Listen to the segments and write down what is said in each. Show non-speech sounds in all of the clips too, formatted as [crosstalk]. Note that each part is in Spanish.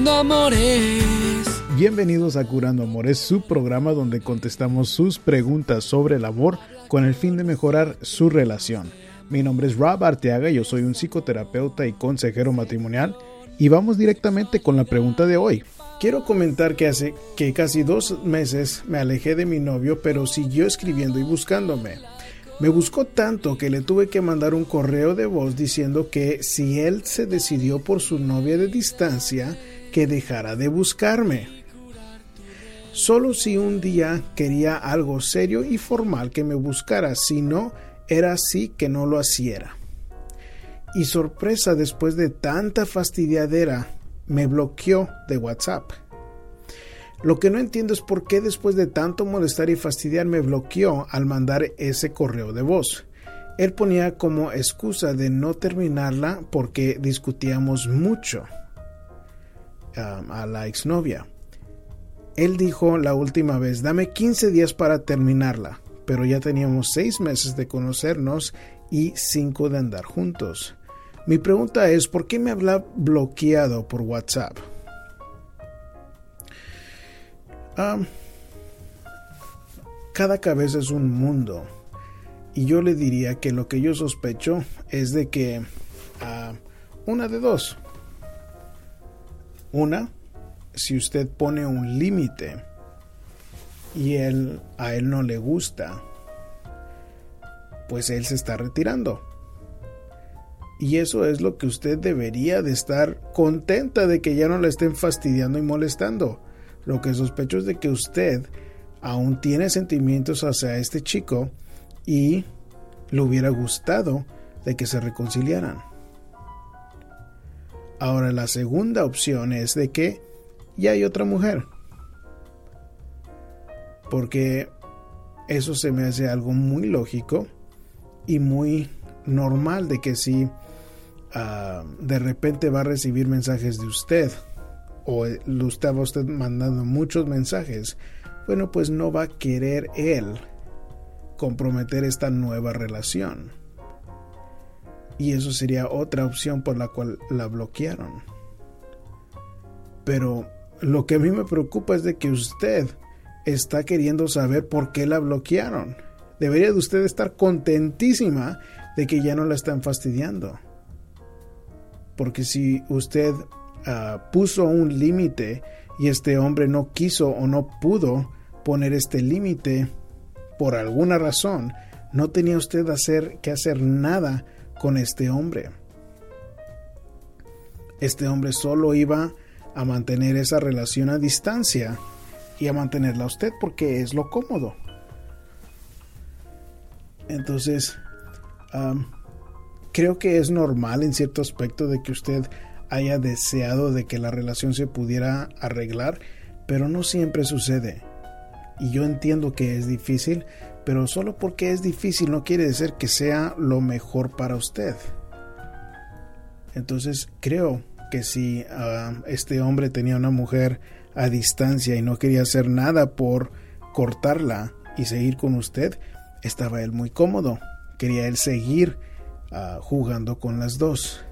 Curando Amores. Bienvenidos a Curando Amores, su programa donde contestamos sus preguntas sobre el amor con el fin de mejorar su relación. Mi nombre es Rob Arteaga, yo soy un psicoterapeuta y consejero matrimonial y vamos directamente con la pregunta de hoy. Quiero comentar que hace que casi dos meses me alejé de mi novio, pero siguió escribiendo y buscándome. Me buscó tanto que le tuve que mandar un correo de voz diciendo que si él se decidió por su novia de distancia, que dejara de buscarme. Solo si un día quería algo serio y formal que me buscara, si no, era así que no lo hiciera. Y sorpresa, después de tanta fastidiadera, me bloqueó de WhatsApp. Lo que no entiendo es por qué después de tanto molestar y fastidiar me bloqueó al mandar ese correo de voz. Él ponía como excusa de no terminarla porque discutíamos mucho a la exnovia. Él dijo la última vez, dame 15 días para terminarla, pero ya teníamos 6 meses de conocernos y 5 de andar juntos. Mi pregunta es, ¿por qué me habla bloqueado por WhatsApp? cada cabeza es un mundo. Y yo le diría que lo que yo sospecho es de que ah, una de dos. Una, si usted pone un límite y él, a él no le gusta, pues él se está retirando. Y eso es lo que usted debería de estar contenta de que ya no le estén fastidiando y molestando. Lo que sospecho es de que usted aún tiene sentimientos hacia este chico y le hubiera gustado de que se reconciliaran. Ahora la segunda opción es de que ya hay otra mujer. Porque eso se me hace algo muy lógico y muy normal de que si ah, de repente va a recibir mensajes de usted o lo estaba usted mandando muchos mensajes, bueno, pues no va a querer él comprometer esta nueva relación. Y eso sería otra opción por la cual la bloquearon. Pero lo que a mí me preocupa es de que usted está queriendo saber por qué la bloquearon. Debería de usted estar contentísima de que ya no la están fastidiando. Porque si usted Ah, puso un límite y este hombre no quiso o no pudo poner este límite por alguna razón, no tenía usted hacer, que hacer nada con este hombre. Este hombre solo iba a mantener esa relación a distancia y a mantenerla a usted porque es lo cómodo. Entonces, creo que es normal en cierto aspecto de que usted haya deseado de que la relación se pudiera arreglar, pero no siempre sucede. Y yo entiendo que es difícil, pero solo porque es difícil no quiere decir que sea lo mejor para usted. Entonces creo que si ah, este hombre tenía una mujer a distancia y no quería hacer nada por cortarla y seguir con usted, estaba él muy cómodo. Quería él seguir ah, jugando con las dos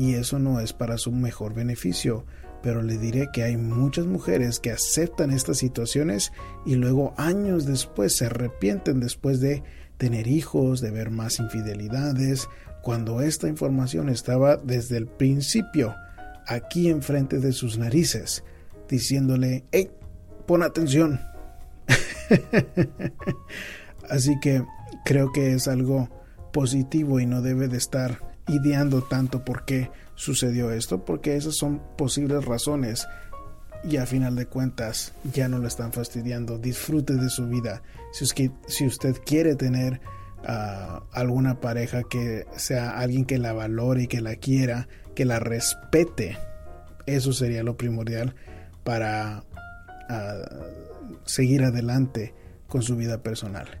y eso no es para su mejor beneficio. Pero le diré que hay muchas mujeres que aceptan estas situaciones y luego años después se arrepienten después de tener hijos, de ver más infidelidades, cuando esta información estaba desde el principio aquí enfrente de sus narices, diciéndole, hey, pon atención. [laughs] Así que creo que es algo positivo y no debe de estar ideando tanto por qué sucedió esto, porque esas son posibles razones y a final de cuentas ya no lo están fastidiando. Disfrute de su vida. Si, es que, si usted quiere tener uh, alguna pareja que sea alguien que la valore y que la quiera, que la respete, eso sería lo primordial para uh, seguir adelante con su vida personal.